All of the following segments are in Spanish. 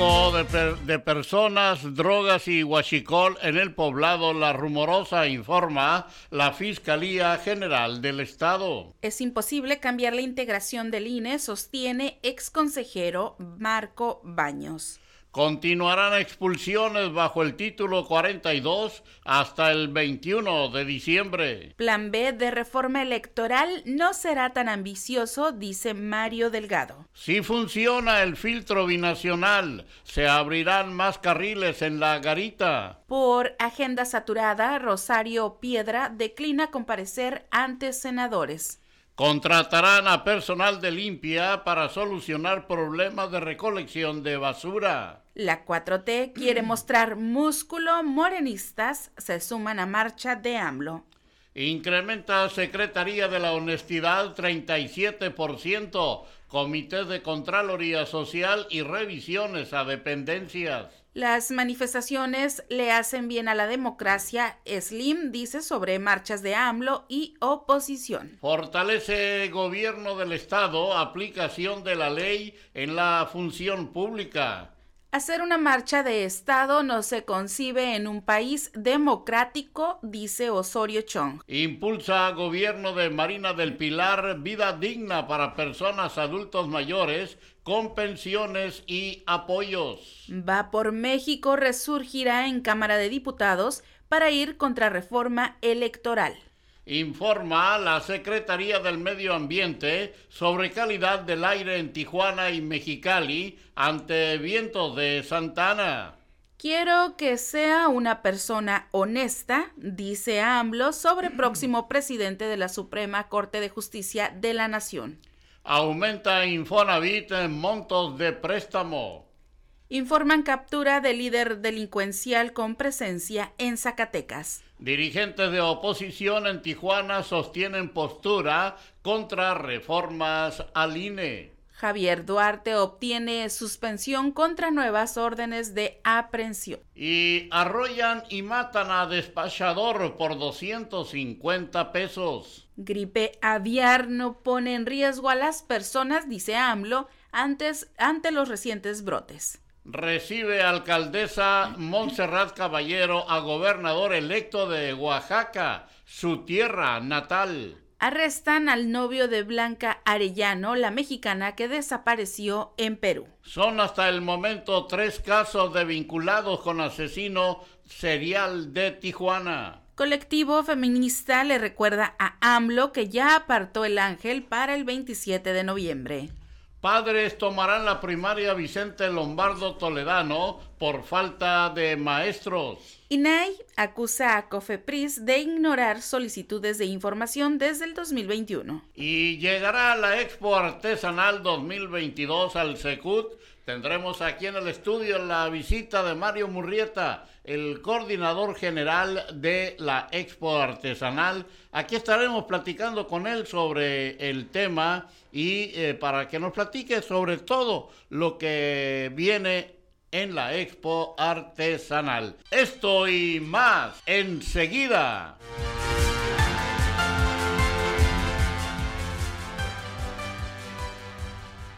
Tráfico de, personas, drogas y huachicol en el poblado La Rumorosa, informa la Fiscalía General del Estado. Es imposible cambiar la integración del INE, sostiene ex consejero Marco Baños. Continuarán expulsiones bajo el título 42 hasta el 21 de diciembre. Plan B de reforma electoral no será tan ambicioso, dice Mario Delgado. Si funciona el filtro binacional, se abrirán más carriles en la garita. Por agenda saturada, Rosario Piedra declina comparecer ante senadores. Contratarán a personal de limpia para solucionar problemas de recolección de basura. La 4T quiere mostrar músculo, morenistas se suman a marcha de AMLO. Incrementa Secretaría de la Honestidad 37%, Comité de Contraloría Social y revisiones a dependencias. Las manifestaciones le hacen bien a la democracia, Slim dice sobre marchas de AMLO y oposición. Fortalece gobierno del Estado, aplicación de la ley en la función pública. Hacer una marcha de Estado no se concibe en un país democrático, dice Osorio Chong. Impulsa gobierno de Marina del Pilar vida digna para personas adultos mayores con pensiones y apoyos. Va por México resurgirá en Cámara de Diputados para ir contra reforma electoral informa la Secretaría del Medio Ambiente sobre calidad del aire en Tijuana y Mexicali ante vientos de Santana. Quiero que sea una persona honesta, dice AMLO sobre próximo presidente de la Suprema Corte de Justicia de la Nación. Aumenta Infonavit en montos de préstamo. Informan captura de líder delincuencial con presencia en Zacatecas. Dirigentes de oposición en Tijuana sostienen postura contra reformas al INE. Javier Duarte obtiene suspensión contra nuevas órdenes de aprehensión. Y arrollan y matan a despachador por 250 pesos. Gripe aviar no pone en riesgo a las personas, dice AMLO, antes, ante los recientes brotes recibe alcaldesa Montserrat Caballero a gobernador electo de Oaxaca, su tierra natal. Arrestan al novio de Blanca Arellano, la mexicana que desapareció en Perú. Son hasta el momento tres casos de vinculados con asesino serial de Tijuana. Colectivo feminista le recuerda a AMLO que ya apartó el ángel para el 27 de noviembre. Padres tomarán la primaria Vicente Lombardo Toledano por falta de maestros. INAI acusa a Cofepris de ignorar solicitudes de información desde el 2021. Y llegará la Expo Artesanal 2022 al Secut. Tendremos aquí en el estudio la visita de Mario Murrieta, el coordinador general de la Expo Artesanal. Aquí estaremos platicando con él sobre el tema y eh, para que nos platique sobre todo lo que viene en la Expo Artesanal. Esto y más enseguida.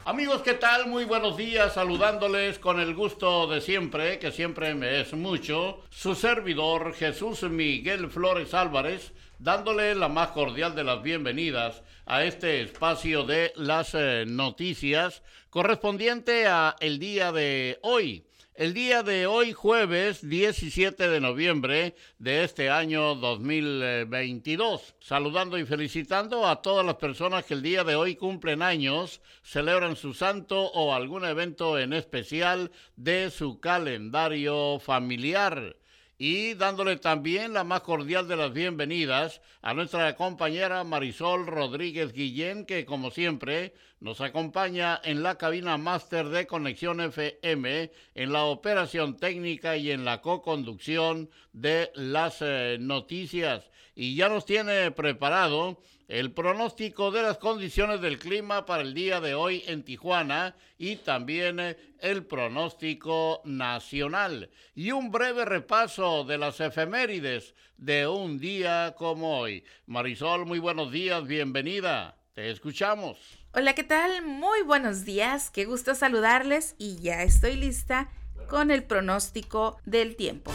Amigos, ¿qué tal? Muy buenos días, saludándoles con el gusto de siempre, que siempre me es mucho, su servidor Jesús Miguel Flores Álvarez, dándole la más cordial de las bienvenidas a este espacio de las eh, noticias correspondiente a el día de hoy. El día de hoy, jueves 17 de noviembre de este año 2022. Saludando y felicitando a todas las personas que el día de hoy cumplen años, celebran su santo o algún evento en especial de su calendario familiar y dándole también la más cordial de las bienvenidas a nuestra compañera Marisol Rodríguez Guillén, que como siempre nos acompaña en la cabina máster de Conexión FM, en la operación técnica y en la co-conducción de las eh, noticias. Y ya nos tiene preparado el pronóstico de las condiciones del clima para el día de hoy en Tijuana y también eh, el pronóstico nacional y un breve repaso de las efemérides de un día como hoy. Marisol, muy buenos días, bienvenida, te escuchamos. Hola, ¿qué tal? Muy buenos días, qué gusto saludarles y ya estoy lista con el pronóstico del tiempo.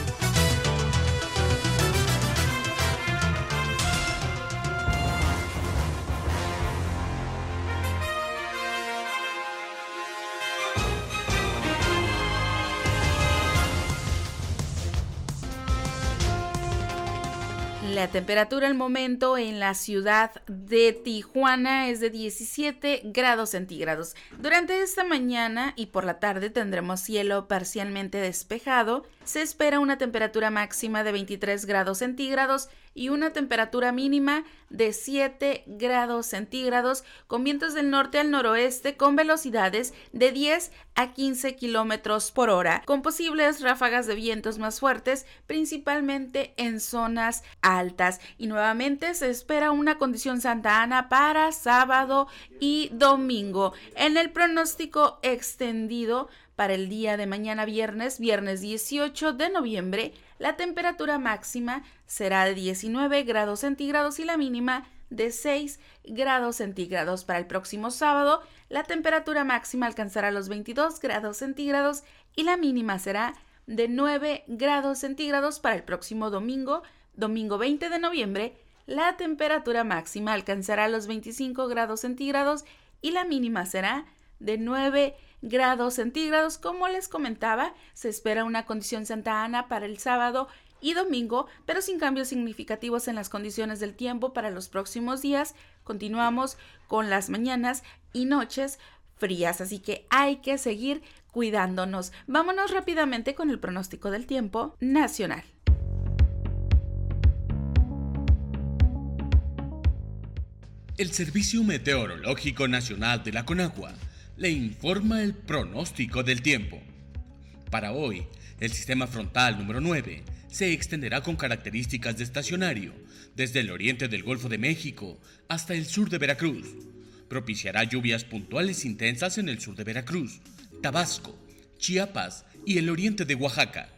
La temperatura al momento en la ciudad de Tijuana es de 17 grados centígrados. Durante esta mañana y por la tarde tendremos cielo parcialmente despejado. Se espera una temperatura máxima de 23 grados centígrados y una temperatura mínima de 7 grados centígrados con vientos del norte al noroeste con velocidades de 10 a 15 kilómetros por hora, con posibles ráfagas de vientos más fuertes, principalmente en zonas altas. Y nuevamente se espera una condición Santa Ana para sábado y domingo. En el pronóstico extendido para el día de mañana viernes, viernes 18 de noviembre, la temperatura máxima será de 19 grados centígrados y la mínima de 6 grados centígrados. Para el próximo sábado, la temperatura máxima alcanzará los 22 grados centígrados y la mínima será de 9 grados centígrados. Para el próximo domingo, domingo 20 de noviembre, la temperatura máxima alcanzará los 25 grados centígrados y la mínima será de 9 grados centígrados. Como les comentaba, se espera una condición Santa Ana para el sábado y domingo, pero sin cambios significativos en las condiciones del tiempo para los próximos días. Continuamos con las mañanas y noches frías, así que hay que seguir cuidándonos. Vámonos rápidamente con el pronóstico del tiempo nacional. El Servicio Meteorológico Nacional de la Conagua le informa el pronóstico del tiempo. Para hoy, el sistema frontal número 9 se extenderá con características de estacionario desde el oriente del Golfo de México hasta el sur de Veracruz. Propiciará lluvias puntuales intensas en el sur de Veracruz, Tabasco, Chiapas y el oriente de Oaxaca,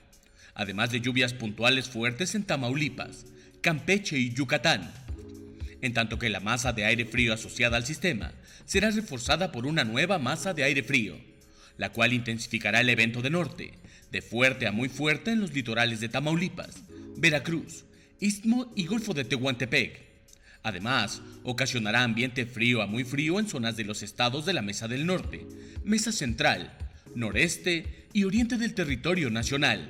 además de lluvias puntuales fuertes en Tamaulipas, Campeche y Yucatán en tanto que la masa de aire frío asociada al sistema será reforzada por una nueva masa de aire frío, la cual intensificará el evento de norte, de fuerte a muy fuerte en los litorales de Tamaulipas, Veracruz, Istmo y Golfo de Tehuantepec. Además, ocasionará ambiente frío a muy frío en zonas de los estados de la Mesa del Norte, Mesa Central, Noreste y Oriente del territorio nacional,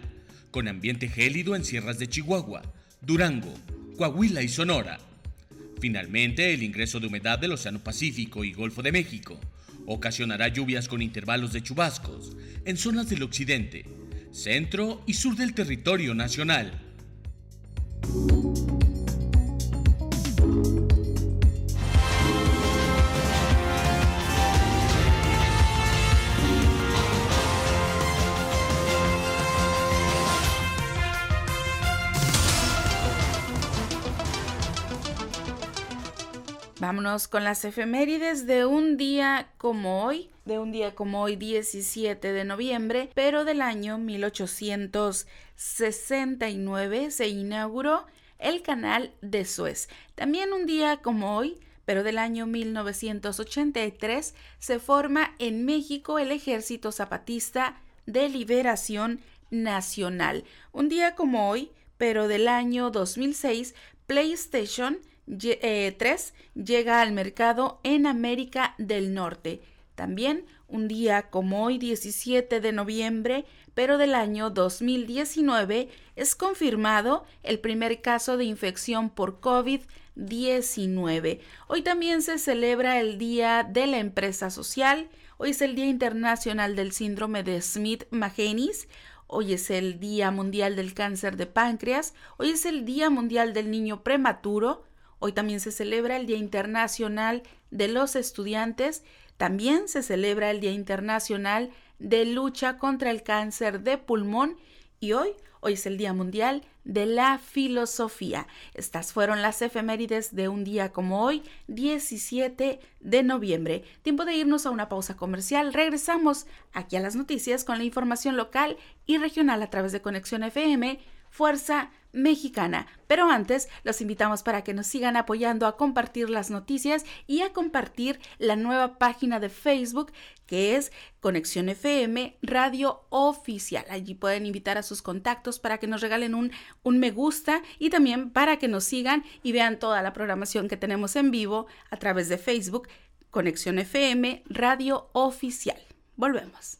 con ambiente gélido en sierras de Chihuahua, Durango, Coahuila y Sonora Finalmente, el ingreso de humedad del Océano Pacífico y Golfo de México ocasionará lluvias con intervalos de chubascos en zonas del occidente, centro y sur del territorio nacional. Vámonos con las efemérides de un día como hoy, de un día como hoy 17 de noviembre, pero del año 1869 se inauguró el canal de Suez. También un día como hoy, pero del año 1983 se forma en México el Ejército Zapatista de Liberación Nacional. Un día como hoy, pero del año 2006 PlayStation 3 eh, llega al mercado en América del Norte. También un día como hoy 17 de noviembre, pero del año 2019, es confirmado el primer caso de infección por COVID-19. Hoy también se celebra el Día de la Empresa Social, hoy es el Día Internacional del Síndrome de Smith-Magenis, hoy es el Día Mundial del Cáncer de Páncreas, hoy es el Día Mundial del Niño Prematuro, hoy también se celebra el Día Internacional de los Estudiantes, también se celebra el Día Internacional de Lucha contra el Cáncer de Pulmón y hoy, hoy es el Día Mundial de la Filosofía. Estas fueron las efemérides de un día como hoy, 17 de noviembre. Tiempo de irnos a una pausa comercial. Regresamos aquí a las noticias con la información local y regional a través de Conexión FM Fuerza Mexicana. Pero antes, los invitamos para que nos sigan apoyando a compartir las noticias y a compartir la nueva página de Facebook que es Conexión FM Radio Oficial. Allí pueden invitar a sus contactos para que nos regalen un, un me gusta y también para que nos sigan y vean toda la programación que tenemos en vivo a través de Facebook Conexión FM Radio Oficial. Volvemos.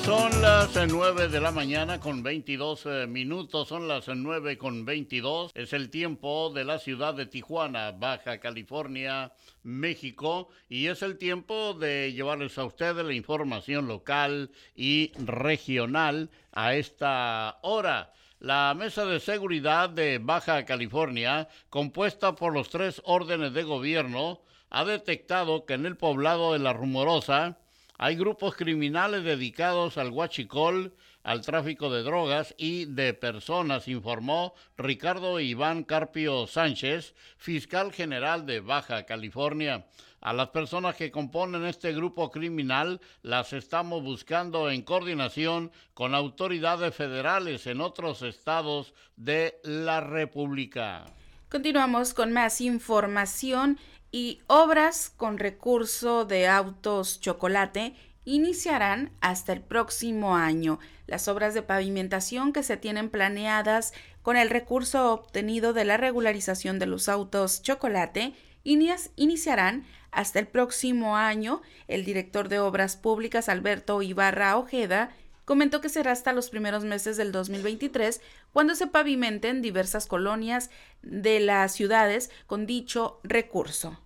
Son las 9 de la mañana con 22 eh, minutos, son las 9 con 22. Es el tiempo de la ciudad de Tijuana, Baja California, México, y es el tiempo de llevarles a ustedes la información local y regional a esta hora. La Mesa de Seguridad de Baja California, compuesta por los tres órdenes de gobierno, ha detectado que en el poblado de La Rumorosa, hay grupos criminales dedicados al huachicol, al tráfico de drogas y de personas, informó Ricardo Iván Carpio Sánchez, fiscal general de Baja California. A las personas que componen este grupo criminal las estamos buscando en coordinación con autoridades federales en otros estados de la República. Continuamos con más información y obras con recurso de autos chocolate iniciarán hasta el próximo año. Las obras de pavimentación que se tienen planeadas con el recurso obtenido de la regularización de los autos chocolate iniciarán hasta el próximo año. El director de Obras Públicas, Alberto Ibarra Ojeda, comentó que será hasta los primeros meses del 2023 cuando se pavimenten diversas colonias de las ciudades con dicho recurso.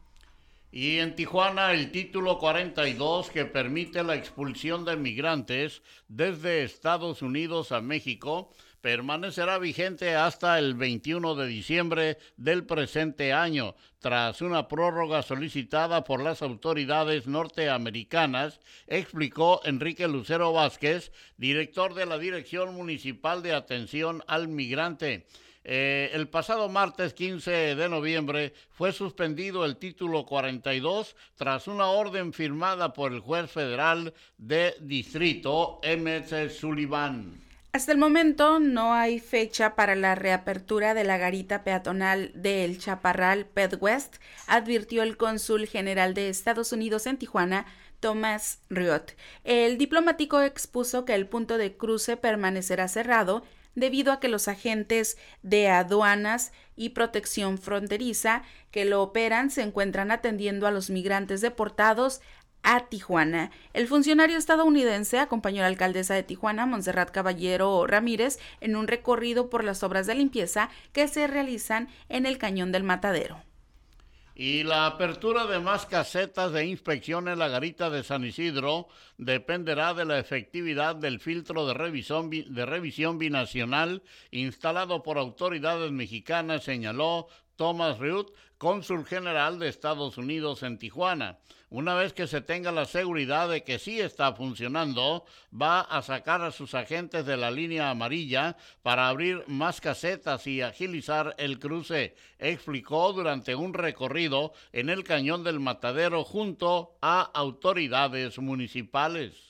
Y en Tijuana el título 42 que permite la expulsión de migrantes desde Estados Unidos a México permanecerá vigente hasta el 21 de diciembre del presente año, tras una prórroga solicitada por las autoridades norteamericanas, explicó Enrique Lucero Vázquez, director de la Dirección Municipal de Atención al Migrante. Eh, el pasado martes 15 de noviembre fue suspendido el título 42 tras una orden firmada por el juez federal de distrito M.S. Sullivan. Hasta el momento no hay fecha para la reapertura de la garita peatonal del Chaparral Pet West, advirtió el cónsul general de Estados Unidos en Tijuana, Thomas Riot. El diplomático expuso que el punto de cruce permanecerá cerrado debido a que los agentes de aduanas y protección fronteriza que lo operan se encuentran atendiendo a los migrantes deportados a Tijuana. El funcionario estadounidense acompañó a la alcaldesa de Tijuana, Montserrat Caballero Ramírez, en un recorrido por las obras de limpieza que se realizan en el Cañón del Matadero. Y la apertura de más casetas de inspección en la garita de San Isidro dependerá de la efectividad del filtro de revisión, de revisión binacional instalado por autoridades mexicanas, señaló Thomas Ruth, cónsul general de Estados Unidos en Tijuana. Una vez que se tenga la seguridad de que sí está funcionando, va a sacar a sus agentes de la línea amarilla para abrir más casetas y agilizar el cruce, explicó durante un recorrido en el cañón del matadero junto a autoridades municipales.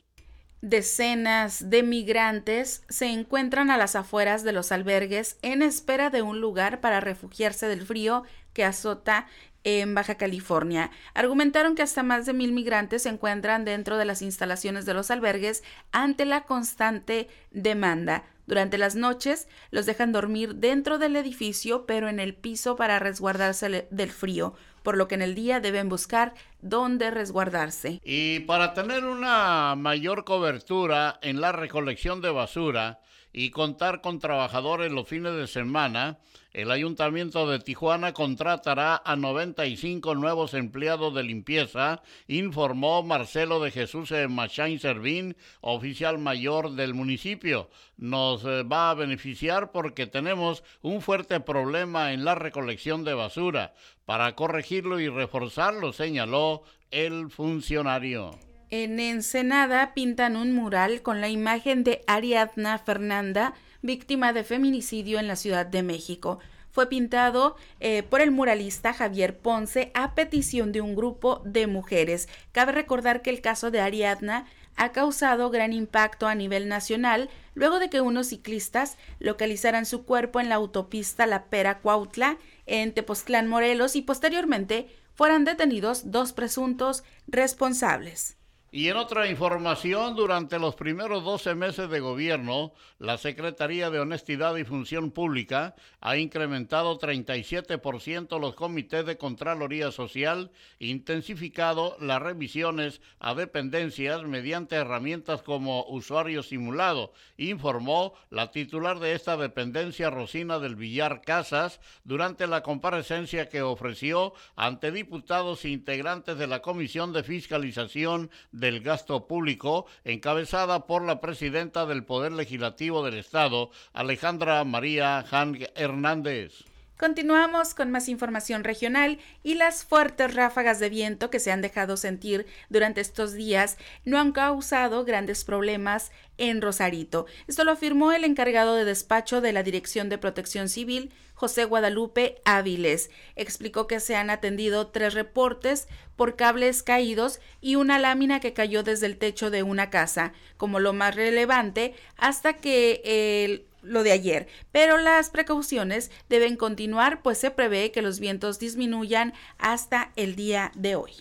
Decenas de migrantes se encuentran a las afueras de los albergues en espera de un lugar para refugiarse del frío que azota en Baja California. Argumentaron que hasta más de mil migrantes se encuentran dentro de las instalaciones de los albergues ante la constante demanda. Durante las noches los dejan dormir dentro del edificio, pero en el piso para resguardarse del frío, por lo que en el día deben buscar dónde resguardarse. Y para tener una mayor cobertura en la recolección de basura, y contar con trabajadores los fines de semana, el Ayuntamiento de Tijuana contratará a 95 nuevos empleados de limpieza, informó Marcelo de Jesús Machain Servín, oficial mayor del municipio. Nos eh, va a beneficiar porque tenemos un fuerte problema en la recolección de basura. Para corregirlo y reforzarlo, señaló el funcionario. En Ensenada pintan un mural con la imagen de Ariadna Fernanda, víctima de feminicidio en la Ciudad de México. Fue pintado eh, por el muralista Javier Ponce a petición de un grupo de mujeres. Cabe recordar que el caso de Ariadna ha causado gran impacto a nivel nacional luego de que unos ciclistas localizaran su cuerpo en la autopista La Pera Cuautla en Tepoztlán, Morelos y posteriormente fueran detenidos dos presuntos responsables. Y en otra información, durante los primeros 12 meses de gobierno, la Secretaría de Honestidad y Función Pública ha incrementado 37% los comités de Contraloría Social, intensificado las revisiones a dependencias mediante herramientas como usuario simulado, informó la titular de esta dependencia, Rosina del Villar Casas, durante la comparecencia que ofreció ante diputados e integrantes de la Comisión de Fiscalización del Gasto Público, encabezada por la presidenta del Poder Legislativo del Estado, Alejandra María Hernández. Continuamos con más información regional y las fuertes ráfagas de viento que se han dejado sentir durante estos días no han causado grandes problemas en Rosarito. Esto lo afirmó el encargado de despacho de la Dirección de Protección Civil, José Guadalupe Áviles. Explicó que se han atendido tres reportes por cables caídos y una lámina que cayó desde el techo de una casa, como lo más relevante, hasta que el lo de ayer, pero las precauciones deben continuar, pues se prevé que los vientos disminuyan hasta el día de hoy.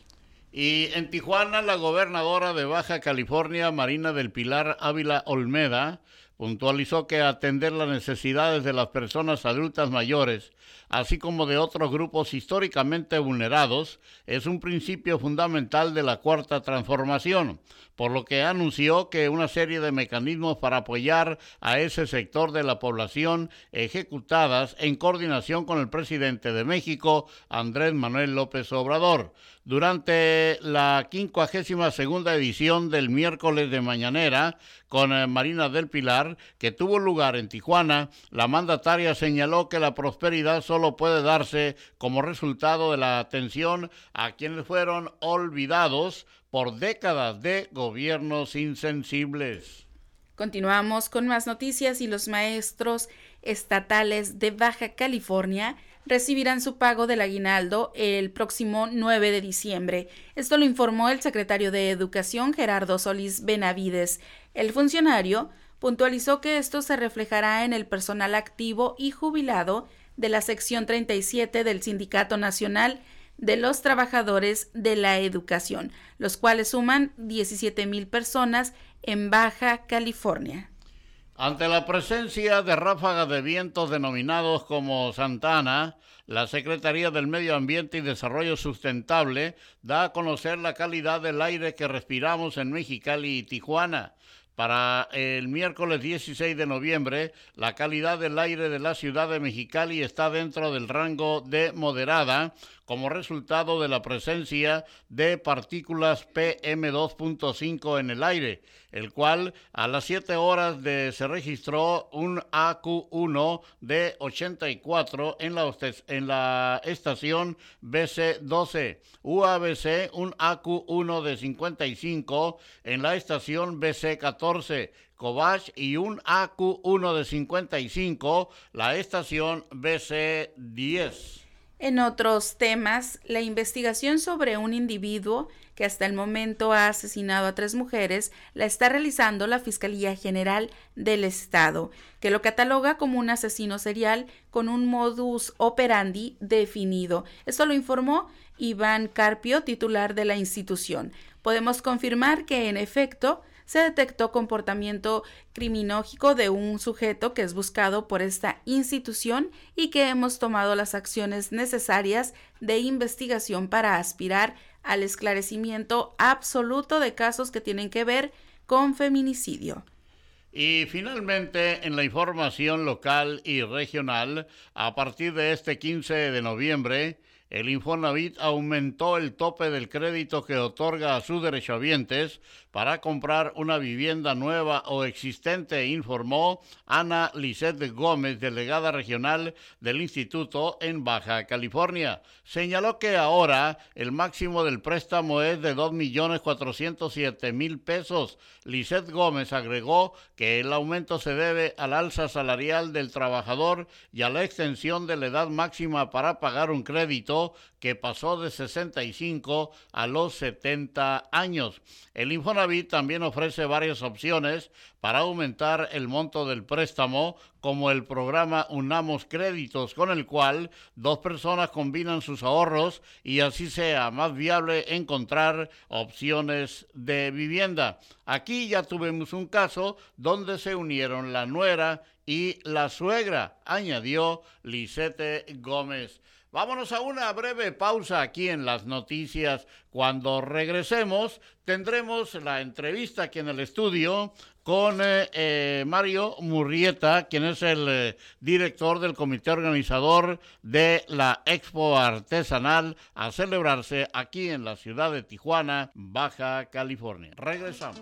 Y en Tijuana, la gobernadora de Baja California, Marina del Pilar Ávila Olmeda, puntualizó que atender las necesidades de las personas adultas mayores, así como de otros grupos históricamente vulnerados, es un principio fundamental de la cuarta transformación, por lo que anunció que una serie de mecanismos para apoyar a ese sector de la población ejecutadas en coordinación con el presidente de México, Andrés Manuel López Obrador. Durante la 52 segunda edición del miércoles de Mañanera con eh, Marina del Pilar, que tuvo lugar en Tijuana, la mandataria señaló que la prosperidad solo puede darse como resultado de la atención a quienes fueron olvidados por décadas de gobiernos insensibles. Continuamos con más noticias y los maestros estatales de Baja California recibirán su pago del aguinaldo el próximo 9 de diciembre. Esto lo informó el secretario de Educación Gerardo Solís Benavides. El funcionario puntualizó que esto se reflejará en el personal activo y jubilado de la sección 37 del Sindicato Nacional de los Trabajadores de la Educación, los cuales suman 17 mil personas en Baja California. Ante la presencia de ráfagas de vientos denominados como Santana, la Secretaría del Medio Ambiente y Desarrollo Sustentable da a conocer la calidad del aire que respiramos en Mexicali y Tijuana. Para el miércoles 16 de noviembre, la calidad del aire de la ciudad de Mexicali está dentro del rango de moderada, como resultado de la presencia de partículas PM2.5 en el aire, el cual a las 7 horas de, se registró un AQ1 de 84 en la, en la estación BC12, UABC un AQ1 de 55 en la estación BC14, Cobach y un AQ1 de 55, la estación BC10. En otros temas, la investigación sobre un individuo que hasta el momento ha asesinado a tres mujeres la está realizando la Fiscalía General del Estado, que lo cataloga como un asesino serial con un modus operandi definido. Esto lo informó Iván Carpio, titular de la institución. Podemos confirmar que, en efecto, se detectó comportamiento criminógico de un sujeto que es buscado por esta institución y que hemos tomado las acciones necesarias de investigación para aspirar al esclarecimiento absoluto de casos que tienen que ver con feminicidio. Y finalmente, en la información local y regional, a partir de este 15 de noviembre, el Infonavit aumentó el tope del crédito que otorga a sus derechohabientes para comprar una vivienda nueva o existente, informó Ana Lisette Gómez, delegada regional del instituto en Baja California. Señaló que ahora el máximo del préstamo es de 2.407.000 pesos. Lisette Gómez agregó que el aumento se debe al alza salarial del trabajador y a la extensión de la edad máxima para pagar un crédito que pasó de 65 a los 70 años. El También ofrece varias opciones para aumentar el monto del préstamo, como el programa Unamos Créditos, con el cual dos personas combinan sus ahorros y así sea más viable encontrar opciones de vivienda. Aquí ya tuvimos un caso donde se unieron la nuera y la suegra, añadió Lisette Gómez. Vámonos a una breve pausa aquí en las noticias. Cuando regresemos tendremos la entrevista aquí en el estudio con eh, eh, Mario Murrieta, quien es el eh, director del comité organizador de la Expo Artesanal a celebrarse aquí en la ciudad de Tijuana, Baja California. Regresamos.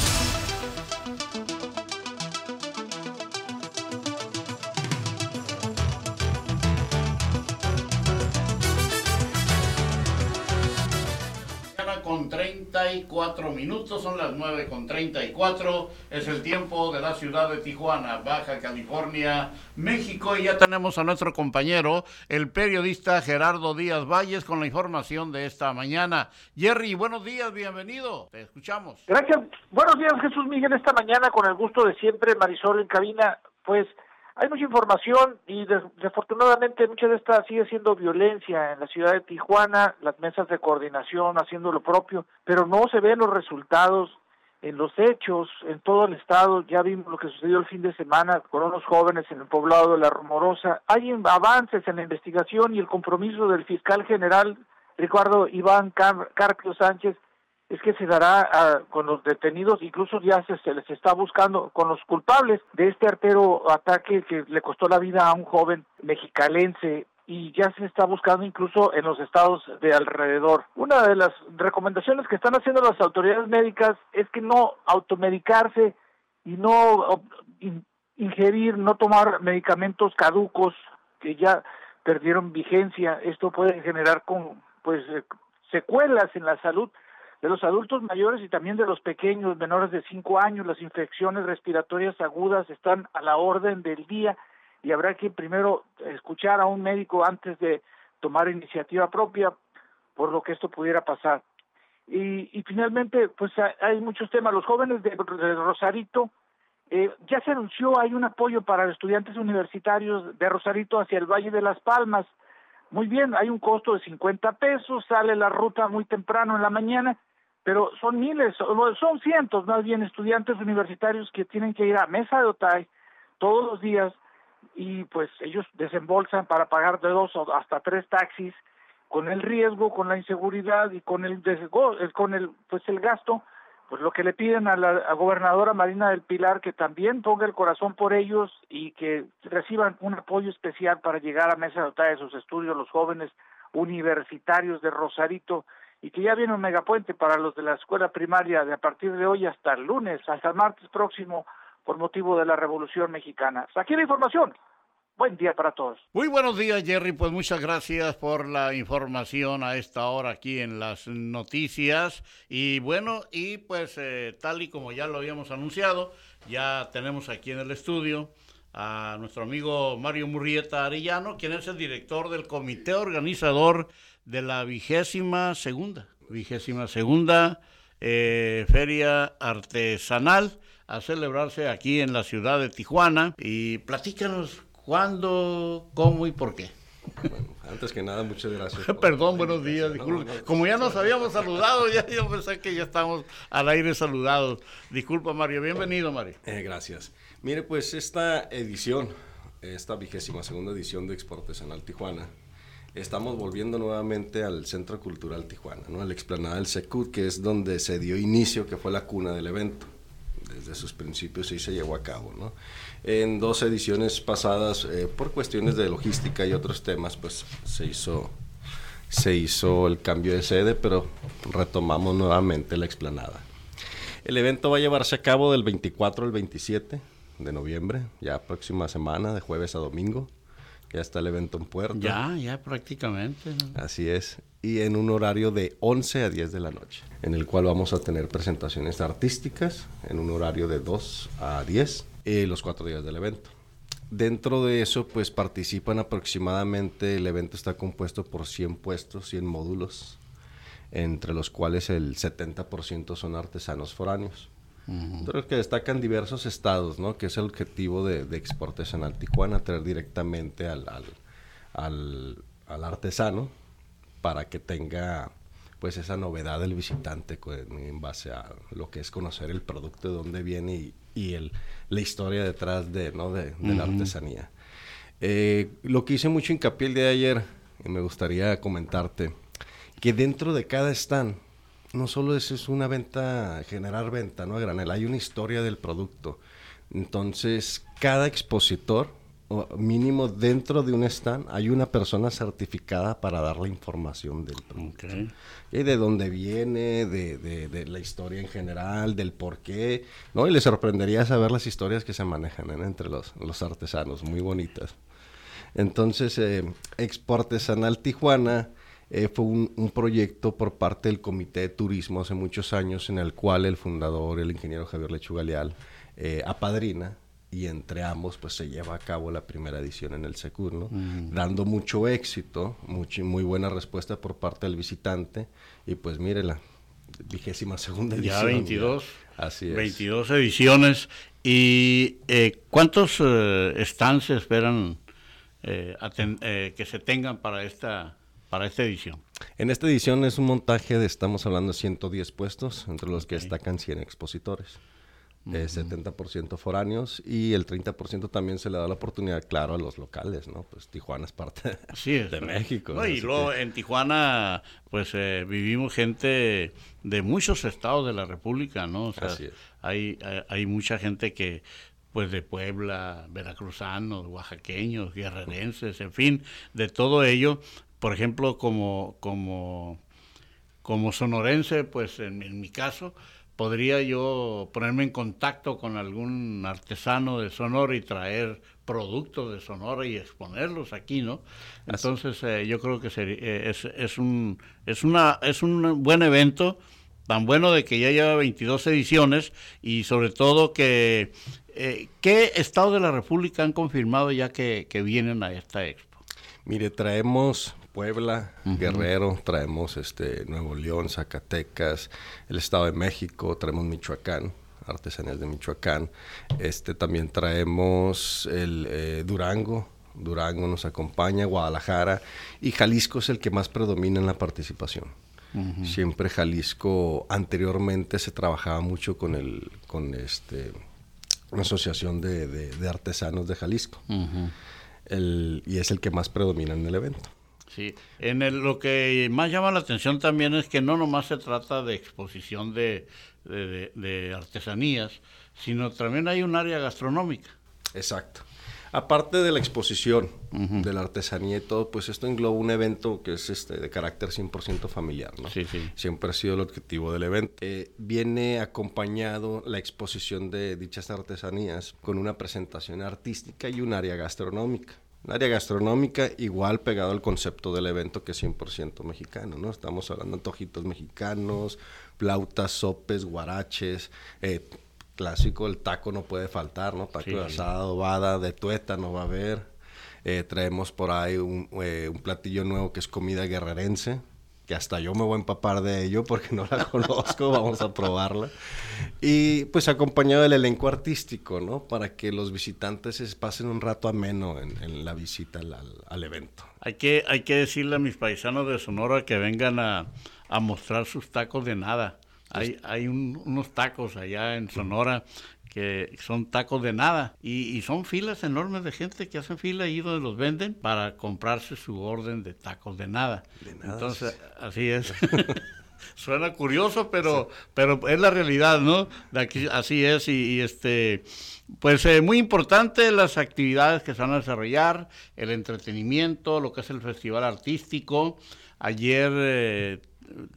34 minutos, son las 9 con 34, es el tiempo de la ciudad de Tijuana, Baja California, México, y ya tenemos a nuestro compañero, el periodista Gerardo Díaz Valles, con la información de esta mañana. Jerry, buenos días, bienvenido, te escuchamos. Gracias, buenos días Jesús Miguel, esta mañana con el gusto de siempre, Marisol en cabina, pues hay mucha información y desafortunadamente mucha de esta sigue siendo violencia en la ciudad de Tijuana, las mesas de coordinación haciendo lo propio, pero no se ven los resultados en los hechos en todo el estado. Ya vimos lo que sucedió el fin de semana con unos jóvenes en el poblado de La Rumorosa. Hay avances en la investigación y el compromiso del fiscal general Ricardo Iván Carpio Sánchez es que se dará ah, con los detenidos, incluso ya se, les está buscando con los culpables de este artero ataque que le costó la vida a un joven mexicalense y ya se está buscando incluso en los estados de alrededor. Una de las recomendaciones que están haciendo las autoridades médicas es que no automedicarse y no ingerir, no tomar medicamentos caducos que ya perdieron vigencia. Esto puede generar pues eh, secuelas en la salud de los adultos mayores y también de los pequeños menores de 5 años. Las infecciones respiratorias agudas están a la orden del día y habrá que primero escuchar a un médico antes de tomar iniciativa propia por lo que esto pudiera pasar. Y, y finalmente, pues hay muchos temas. Los jóvenes de, Rosarito, eh, ya se anunció, hay un apoyo para estudiantes universitarios de Rosarito hacia el Valle de las Palmas. Muy bien, hay un costo de 50 pesos, sale la ruta muy temprano en la mañana pero son miles, son cientos más bien estudiantes universitarios que tienen que ir a Mesa de Otay todos los días y pues ellos desembolsan para pagar de dos hasta tres taxis con el riesgo, con la inseguridad y con el con el pues el gasto, pues lo que le piden a la gobernadora Marina del Pilar que también ponga el corazón por ellos y que reciban un apoyo especial para llegar a Mesa de Otay de sus estudios los jóvenes universitarios de Rosarito y que ya viene un megapuente para los de la escuela primaria de a partir de hoy hasta el lunes, hasta el martes próximo, por motivo de la Revolución Mexicana. Aquí la información. Buen día para todos. Muy buenos días, Jerry. Pues muchas gracias por la información a esta hora aquí en las noticias. Y bueno, y pues eh, tal y como ya lo habíamos anunciado, ya tenemos aquí en el estudio a nuestro amigo Mario Murrieta Arellano, quien es el director del comité organizador de la vigésima segunda, vigésima segunda eh, feria artesanal a celebrarse aquí en la ciudad de Tijuana. Y platícanos cuándo, cómo y por qué. Bueno, antes que nada, muchas gracias. Perdón, buenos días. Como ya nos habíamos saludado, ya yo pensé que ya estamos al aire saludados. Disculpa, Mario. Bienvenido, Mario. Eh, gracias. Mire, pues esta edición, esta vigésima segunda edición de Expo Artesanal Tijuana, estamos volviendo nuevamente al Centro Cultural Tijuana, ¿no? a la explanada del Secut, que es donde se dio inicio, que fue la cuna del evento. Desde sus principios sí se llevó a cabo. ¿no? En dos ediciones pasadas, eh, por cuestiones de logística y otros temas, pues se hizo, se hizo el cambio de sede, pero retomamos nuevamente la explanada. El evento va a llevarse a cabo del 24 al 27 de noviembre, ya próxima semana, de jueves a domingo. Ya está el evento en puerto. Ya, ya prácticamente. Así es. Y en un horario de 11 a 10 de la noche, en el cual vamos a tener presentaciones artísticas en un horario de 2 a 10, eh, los cuatro días del evento. Dentro de eso, pues participan aproximadamente, el evento está compuesto por 100 puestos, 100 módulos, entre los cuales el 70% son artesanos foráneos. Uh que destacan diversos estados, ¿no? Que es el objetivo de, de Exportacional Tijuana, traer directamente al, al, al, artesano para que tenga pues esa novedad del visitante en base a lo que es conocer el producto, de dónde viene y, y el, la historia detrás de, ¿no? de, la artesanía. Eh, lo que hice mucho hincapié el día de ayer, y me gustaría comentarte, que dentro de cada stand no solo es, es una venta, generar venta, ¿no? A granel, hay una historia del producto. Entonces, cada expositor, o mínimo dentro de un stand, hay una persona certificada para dar la información del producto. Y de dónde viene, de, de, la historia en general, del por qué, ¿no? Y le sorprendería saber las historias que se manejan entre los, los artesanos, muy bonitas. Entonces, eh, Expo Artesanal Tijuana eh, fue un, proyecto por parte del Comité de Turismo hace muchos años en el cual el fundador, el ingeniero Javier Lechuga Leal, eh, apadrina y entre ambos pues se lleva a cabo la primera edición en el Secur, ¿no? Dando mucho éxito, mucho, muy buena respuesta por parte del visitante y pues mire la vigésima segunda edición. Ya 22. así es. 22 ediciones. ¿Y eh, cuántos stands esperan que se tengan para esta para esta edición? En esta edición es un montaje de, estamos hablando de 110 puestos, entre los que destacan 100 expositores. 70% foráneos y el 30% también se le da la oportunidad, claro, a los locales, ¿no? Pues Tijuana es parte de México. y luego en Tijuana, pues eh, vivimos gente de muchos estados de la República, ¿no? O sea, hay, hay, hay, mucha gente que pues de Puebla, veracruzanos, oaxaqueños, guerrerenses, en fin, de todo ello, por ejemplo, como, como, como sonorense, pues en, mi caso, podría yo ponerme en contacto con algún artesano de Sonora y traer productos de Sonora y exponerlos aquí, ¿no? Entonces eh, yo creo que eh, es, es, un, es, una, es un buen evento, tan bueno de que ya lleva 22 ediciones y sobre todo que, eh, ¿qué estado de la República han confirmado ya que, que vienen a esta expo? Mire, traemos Puebla, Guerrero, traemos este Nuevo León, Zacatecas, el Estado de México, traemos Michoacán, artesanías de Michoacán. Este también traemos el eh, Durango, Durango nos acompaña, Guadalajara y Jalisco es el que más predomina en la participación. Siempre Jalisco, anteriormente se trabajaba mucho con el, con este, una asociación de, de, artesanos de Jalisco. el, y es el que más predomina en el evento. Sí, en el, lo que más llama la atención también es que no nomás se trata de exposición de, de artesanías, sino también hay un área gastronómica. Exacto. Aparte de la exposición, de la artesanía y todo, pues esto engloba un evento que es este de carácter 100% familiar, ¿no? Sí, sí. Siempre ha sido el objetivo del evento. Eh, viene acompañado la exposición de dichas artesanías con una presentación artística y un área gastronómica. Un área gastronómica igual pegado al concepto del evento que es 100% mexicano, ¿no? Estamos hablando de antojitos mexicanos, flautas, sopes, guaraches, eh, clásico, el taco no puede faltar, ¿no? Taco de asado, vada, de tuétano va a haber. Eh, traemos por ahí eh, un, platillo nuevo que es comida guerrerense, que hasta yo me voy a empapar de ello porque no la conozco, vamos a probarla. Y pues acompañado del elenco artístico, ¿no? Para que los visitantes se pasen un rato ameno en, la visita al, evento. Hay que, hay que decirle a mis paisanos de Sonora que vengan a mostrar sus tacos de nada. Hay, hay unos tacos allá en Sonora que son tacos de nada y, son filas enormes de gente que hacen fila ahí donde los venden para comprarse su orden de tacos de nada. Entonces, así es. Suena curioso, pero, pero es la realidad, ¿no? De aquí, así es y, este, pues eh, muy importante las actividades que se van a desarrollar, el entretenimiento, lo que es el festival artístico. Ayer eh,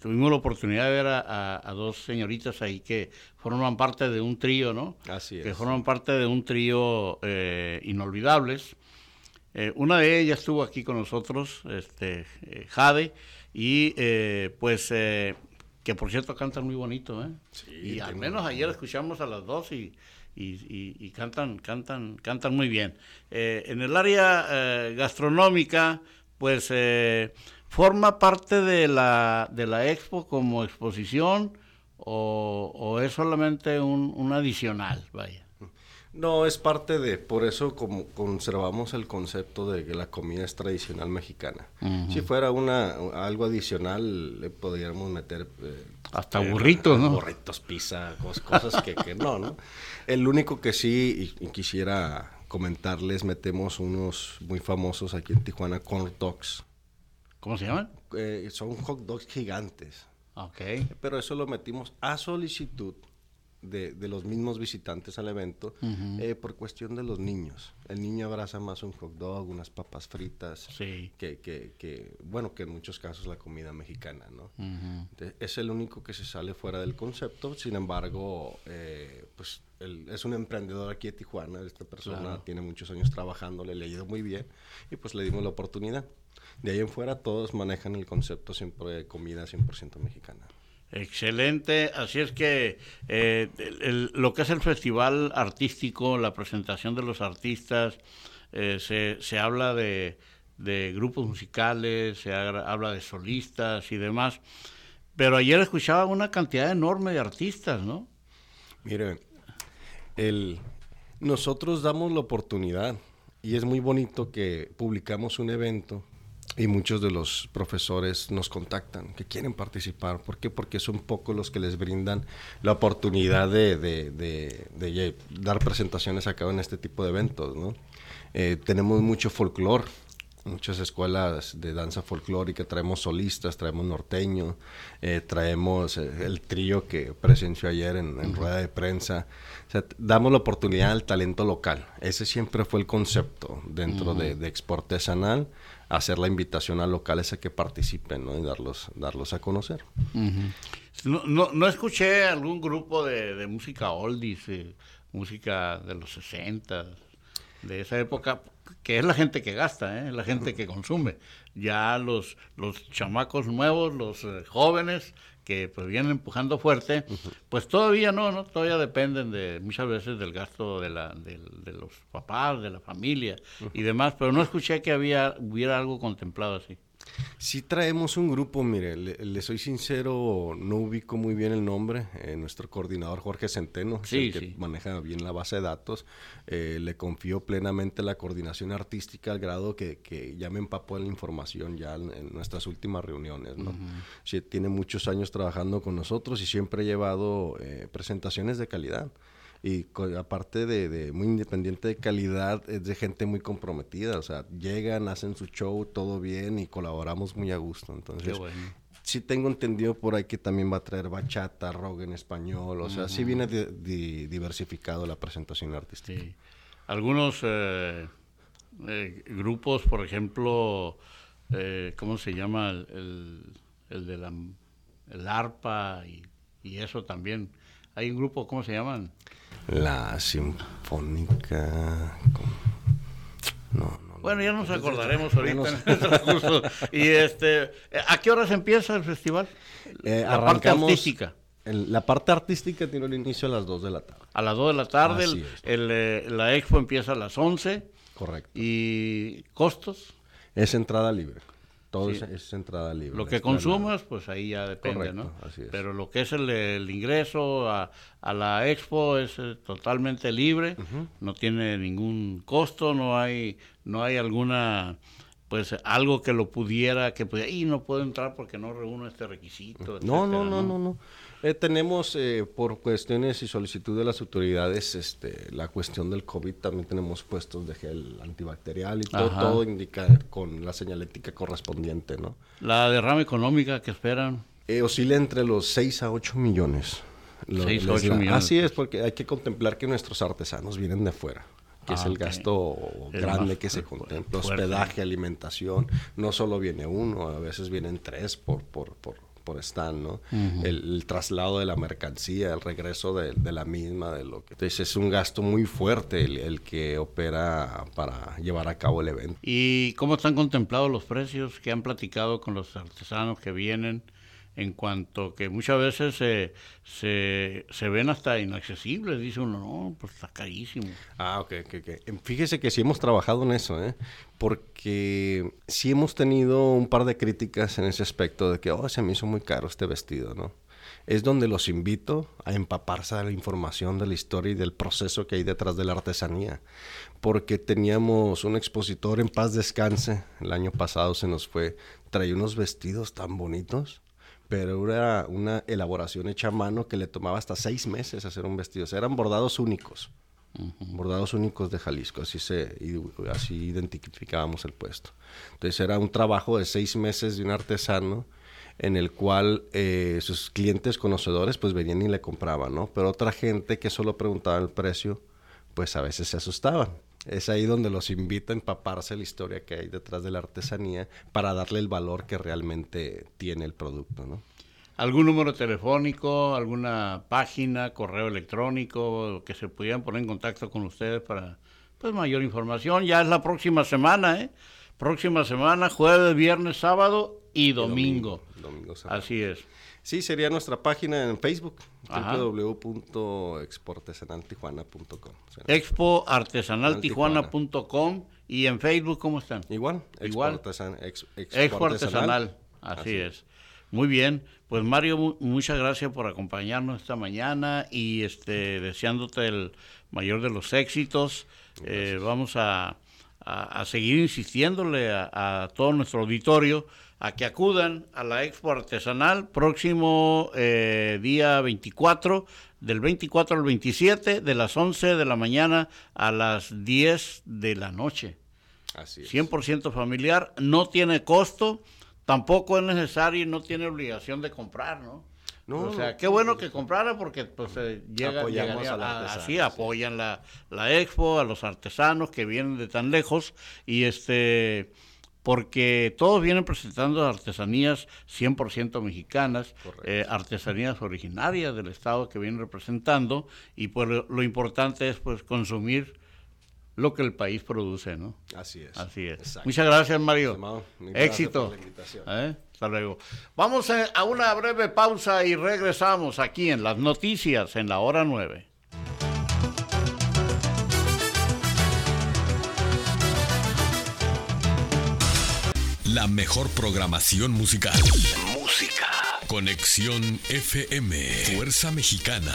tuvimos la oportunidad de ver a, dos señoritas ahí que forman parte de un trío, ¿no? Así es. Que forman parte de un trío eh, inolvidables. Eh, una de ellas estuvo aquí con nosotros, este, eh, Jade, y pues que por cierto cantan muy bonito, ¿eh? Sí, y al menos ayer escuchamos a las dos y, y, cantan, cantan, cantan muy bien. en el área gastronómica, pues ¿Forma parte de la, de la expo como exposición o, es solamente un, adicional? Vaya. No, es parte de, por eso como conservamos el concepto de que la comida es tradicional mexicana. Si fuera una algo adicional, le podríamos meter... Eh, Hasta burritos, ¿no? Burritos, pizza, cosas, que, que, no, ¿no? El único que sí, y, quisiera comentarles, metemos unos muy famosos aquí en Tijuana, corn dogs. ¿Cómo se llaman? Eh, son hot dogs gigantes. Ok. Pero eso lo metimos a solicitud de, los mismos visitantes al evento eh, por cuestión de los niños. El niño abraza más un hot dog, unas papas fritas, sí. que, que, que, bueno, que en muchos casos la comida mexicana, ¿no? es el único que se sale fuera del concepto, sin embargo, eh, pues es un emprendedor aquí de Tijuana, esta persona tiene muchos años trabajando, le ha ido muy bien y pues le dimos la oportunidad. De ahí en fuera todos manejan el concepto siempre de comida 100% mexicana. Excelente, así es que eh, lo que es el festival artístico, la presentación de los artistas, eh, se, se, habla de, grupos musicales, se habla de solistas y demás, pero ayer escuchaba una cantidad enorme de artistas, ¿no? Mire, el, nosotros damos la oportunidad y es muy bonito que publicamos un evento y muchos de los profesores nos contactan que quieren participar. ¿Por qué? Porque son pocos los que les brindan la oportunidad de, de, de, dar presentaciones a cabo en este tipo de eventos. ¿no? Eh, tenemos mucho folclore, muchas escuelas de danza folclórica, traemos solistas, traemos norteño, eh, traemos eh, el trío que presenció ayer en, rueda de prensa. O sea, damos la oportunidad al talento local. Ese siempre fue el concepto dentro de, de Exportesanal hacer la invitación a locales a que participen ¿no? y darlos, darlos a conocer. no, no, escuché algún grupo de, de música oldies, eh, música de los 60, de esa época, que es la gente que gasta, ¿eh? la gente que consume. Ya los, los chamacos nuevos, los eh, jóvenes, que pues vienen empujando fuerte, pues todavía no, no, todavía dependen de muchas veces del gasto de la de, los papás, de la familia y demás, pero no escuché que había hubiera algo contemplado así. Sí traemos un grupo, mire, le, soy sincero, no ubico muy bien el nombre. Eh, nuestro coordinador Jorge Centeno, que maneja bien la base de datos, eh, le confío plenamente la coordinación artística al grado que, que ya me empapó en la información ya en, nuestras últimas reuniones. ¿no? tiene muchos años trabajando con nosotros y siempre ha llevado eh, presentaciones de calidad y aparte de, muy independiente de calidad, es de gente muy comprometida, o sea, llegan, hacen su show, todo bien y colaboramos muy a gusto. Entonces, sí tengo entendido por ahí que también va a traer bachata, rock en español, o sea, sí viene diversificado la presentación artística. Algunos eh, eh, grupos, por ejemplo, eh, ¿cómo se llama? El, el, de la el arpa y, y eso también. Hay un grupo, ¿cómo se llaman? La Sinfónica. No, no, bueno, ya nos acordaremos ahorita en el transcurso. Y este, ¿a qué horas empieza el festival? Eh, la parte artística. la parte artística tiene un inicio a las 2 de la tarde. A las 2 de la tarde, el, eh, la expo empieza a las 11. Correcto. ¿Y costos? Es entrada libre. Todo es, entrada libre. Lo que consumas, pues ahí ya depende, ¿no? Pero lo que es el, ingreso a, la expo es eh, totalmente libre, no tiene ningún costo, no hay, no hay alguna pues algo que lo pudiera, que pudiera, y no puedo entrar porque no reúno este requisito. no, no, no, no, no. Eh, tenemos, eh, por cuestiones y solicitud de las autoridades, este, la cuestión del COVID, también tenemos puestos de gel antibacterial y todo, todo indica con la señalética correspondiente, ¿no? La derrama económica que esperan. Eh, oscila entre los 6 a 8 millones. 6 a 8 millones. Así es, porque hay que contemplar que nuestros artesanos vienen de afuera que es ah, el gasto grande que se contempla, hospedaje, alimentación, no solo viene uno, a veces vienen tres por, por, por, por stand, ¿no? el, traslado de la mercancía, el regreso de, la misma, de lo que... Entonces es un gasto muy fuerte el, que opera para llevar a cabo el evento. ¿Y cómo están contemplados los precios que han platicado con los artesanos que vienen? En cuanto que muchas veces se, se, ven hasta inaccesibles, dice uno, no, pues está carísimo. Ah, ok, ok, ok. Fíjese que sí hemos trabajado en eso, ¿eh? porque sí hemos tenido un par de críticas en ese aspecto de que, oh, se me hizo muy caro este vestido, ¿no? Es donde los invito a empaparse de la información de la historia y del proceso que hay detrás de la artesanía. Porque teníamos un expositor en paz descanse, el año pasado se nos fue, traía unos vestidos tan bonitos pero era una elaboración hecha a mano que le tomaba hasta seis meses hacer un vestido. O sea, eran bordados únicos. Bordados únicos de Jalisco, así, se, así identificábamos el puesto. Entonces era un trabajo de seis meses de un artesano en el cual eh, sus clientes conocedores pues venían y le compraban, ¿no? Pero otra gente que solo preguntaba el precio, pues a veces se asustaban. Es ahí donde los invita a empaparse la historia que hay detrás de la artesanía para darle el valor que realmente tiene el producto, ¿no? ¿Algún número telefónico, alguna página, correo electrónico que se pudieran poner en contacto con ustedes para pues mayor información? Ya es la próxima semana, ¿eh? Próxima semana, jueves, viernes, sábado y domingo. domingo, Así es. Sí, sería nuestra página en Facebook, www.expoartesanaltijuana.com. Expoartesanaltijuana.com y en Facebook, ¿cómo están? Igual, Igual. Expo, Artesanal. Así, es. Muy bien, pues Mario, muchas gracias por acompañarnos esta mañana y este deseándote el mayor de los éxitos. Eh, vamos a, seguir insistiéndole a todo nuestro auditorio a que acudan a la Expo Artesanal próximo eh, día 24, del 24 al 27, de las 11 de la mañana a las 10 de la noche. Así es. 100% familiar, no tiene costo, tampoco es necesario y no tiene obligación de comprar, ¿no? No, o sea, qué bueno que comprara porque pues eh, llega, Apoyamos a así apoyan la, la expo, a los artesanos que vienen de tan lejos y este porque todos vienen presentando artesanías 100% mexicanas, eh, artesanías originarias del estado que vienen representando y pues lo, importante es pues consumir lo que el país produce, ¿no? Así es. Así es. Muchas gracias, Mario. Éxito. ¿Eh? Hasta luego. Vamos a una breve pausa y regresamos aquí en las noticias en la hora 9. La mejor programación musical. Música. Conexión FM. Fuerza Mexicana.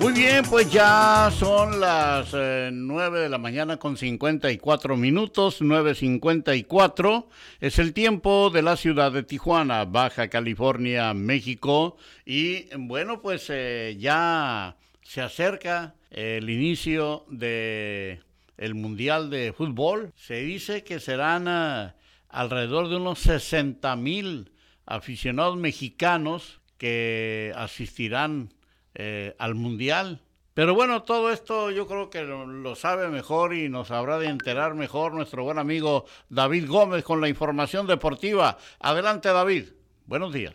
Muy bien, pues ya son las eh, 9 de la mañana con 54 minutos, 9.54. Es el tiempo de la ciudad de Tijuana, Baja California, México. Y bueno, pues eh, ya se acerca el inicio de el Mundial de Fútbol. Se dice que serán eh, alrededor de unos 60 mil aficionados mexicanos que asistirán eh, al Mundial. Pero bueno, todo esto yo creo que lo, sabe mejor y nos habrá de enterar mejor nuestro buen amigo David Gómez con la información deportiva. Adelante David, buenos días.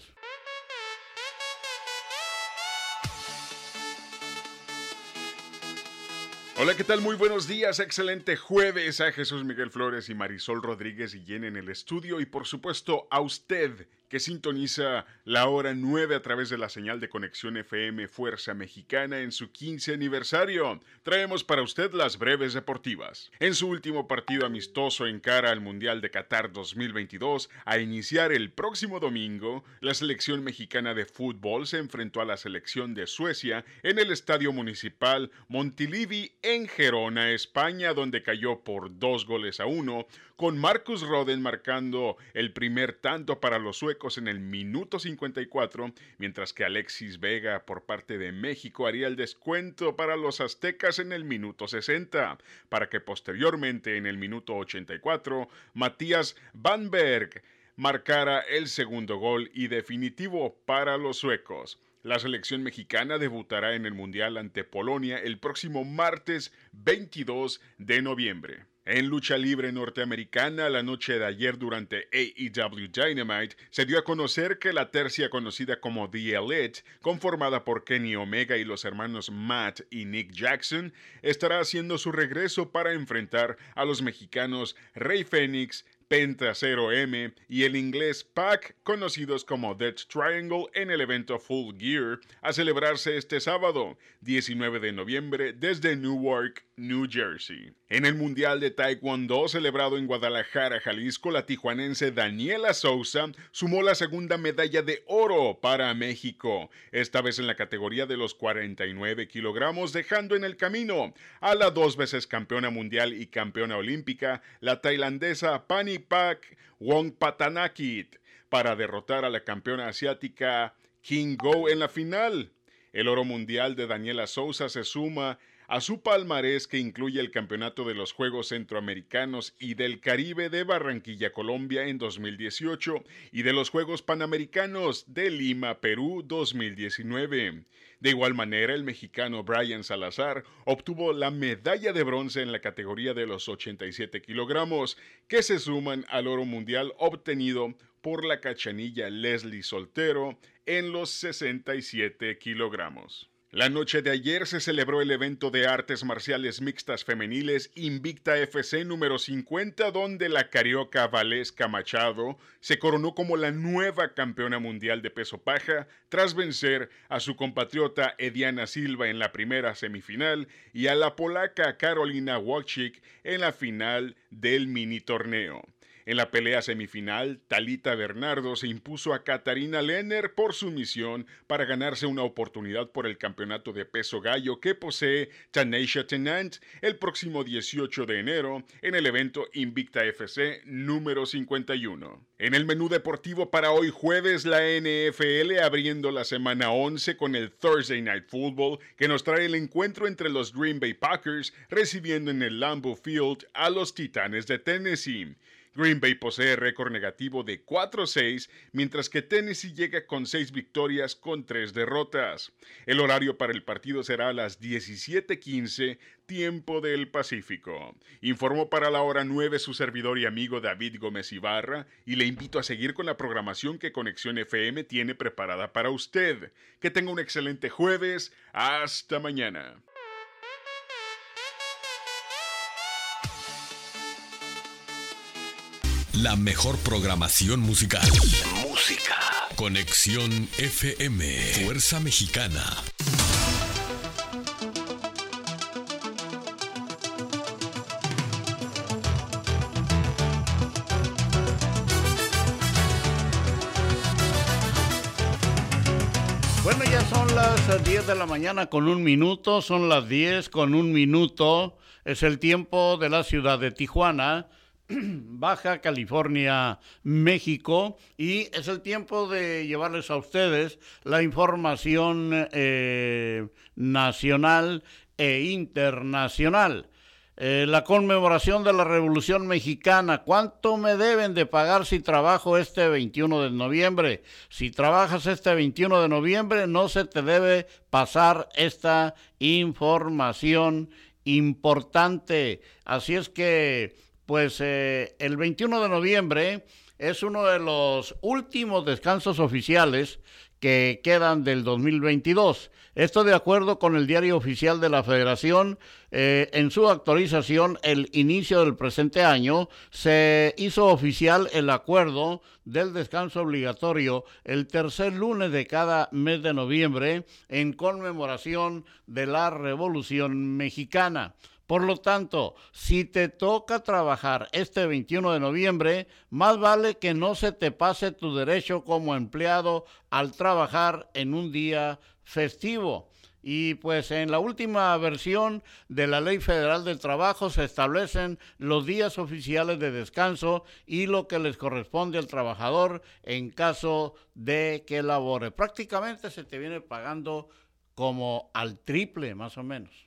Hola, ¿qué tal? Muy buenos días, excelente jueves a Jesús Miguel Flores y Marisol Rodríguez y en el estudio y por supuesto a usted que sintoniza la hora 9 a través de la señal de conexión FM Fuerza Mexicana en su 15 aniversario. Traemos para usted las breves deportivas. En su último partido amistoso en cara al Mundial de Qatar 2022, a iniciar el próximo domingo, la selección mexicana de fútbol se enfrentó a la selección de Suecia en el Estadio Municipal Montilivi en Gerona, España, donde cayó por dos goles a uno, con Marcus Roden marcando el primer tanto para los suecos en el minuto 54, mientras que Alexis Vega por parte de México haría el descuento para los aztecas en el minuto 60, para que posteriormente en el minuto 84 Matías Vanberg marcara el segundo gol y definitivo para los suecos. La selección mexicana debutará en el Mundial ante Polonia el próximo martes 22 de noviembre. En lucha libre norteamericana, la noche de ayer durante AEW Dynamite, se dio a conocer que la tercia conocida como The Elite, conformada por Kenny Omega y los hermanos Matt y Nick Jackson, estará haciendo su regreso para enfrentar a los mexicanos Rey Fénix, Penta 0M y el inglés Pac, conocidos como Death Triangle, en el evento Full Gear, a celebrarse este sábado, 19 de noviembre, desde Newark, New Jersey. En el Mundial de Taekwondo celebrado en Guadalajara, Jalisco, la tijuanense Daniela Sousa sumó la segunda medalla de oro para México, esta vez en la categoría de los 49 kilogramos, dejando en el camino a la dos veces campeona mundial y campeona olímpica, la tailandesa Pani Pak Wongpatanakit, para derrotar a la campeona asiática King Go en la final. El oro mundial de Daniela Sousa se suma a su palmarés que incluye el Campeonato de los Juegos Centroamericanos y del Caribe de Barranquilla, Colombia en 2018 y de los Juegos Panamericanos de Lima, Perú 2019. De igual manera, el mexicano Brian Salazar obtuvo la medalla de bronce en la categoría de los 87 kilogramos, que se suman al oro mundial obtenido por la cachanilla Leslie Soltero en los 67 kilogramos. La noche de ayer se celebró el evento de artes marciales mixtas femeniles Invicta FC número 50, donde la carioca Valesca Machado se coronó como la nueva campeona mundial de peso paja tras vencer a su compatriota Ediana Silva en la primera semifinal y a la polaca Carolina Wojcik en la final del mini torneo. En la pelea semifinal, Talita Bernardo se impuso a Katarina Lenner por su misión para ganarse una oportunidad por el campeonato de peso gallo que posee Tanisha Tennant el próximo 18 de enero en el evento Invicta FC número 51. En el menú deportivo para hoy jueves, la NFL abriendo la semana 11 con el Thursday Night Football que nos trae el encuentro entre los Green Bay Packers recibiendo en el Lambeau Field a los Titanes de Tennessee. Green Bay posee récord negativo de 4-6, mientras que Tennessee llega con 6 victorias con 3 derrotas. El horario para el partido será a las 17:15, tiempo del Pacífico. Informó para la hora 9 su servidor y amigo David Gómez Ibarra y le invito a seguir con la programación que Conexión FM tiene preparada para usted. Que tenga un excelente jueves. Hasta mañana. La mejor programación musical. Música. Conexión FM. Fuerza Mexicana. Bueno, ya son las 10 de la mañana con un minuto, son las 10 con un minuto, es el tiempo de la ciudad de Tijuana, Baja California, México, y es el tiempo de llevarles a ustedes la información eh, nacional e internacional. Eh, la conmemoración de la Revolución Mexicana. ¿Cuánto me deben de pagar si trabajo este 21 de noviembre? Si trabajas este 21 de noviembre, no se te debe pasar esta información importante. Así es que, pues, eh, el 21 de noviembre es uno de los últimos descansos oficiales que quedan del 2022. Esto de acuerdo con el diario oficial de la Federación, eh, en su actualización el inicio del presente año se hizo oficial el acuerdo del descanso obligatorio el tercer lunes de cada mes de noviembre en conmemoración de la Revolución Mexicana. Por lo tanto, si te toca trabajar este 21 de noviembre, más vale que no se te pase tu derecho como empleado al trabajar en un día festivo. Y pues en la última versión de la Ley Federal del Trabajo se establecen los días oficiales de descanso y lo que les corresponde al trabajador en caso de que labore. Prácticamente se te viene pagando como al triple más o menos.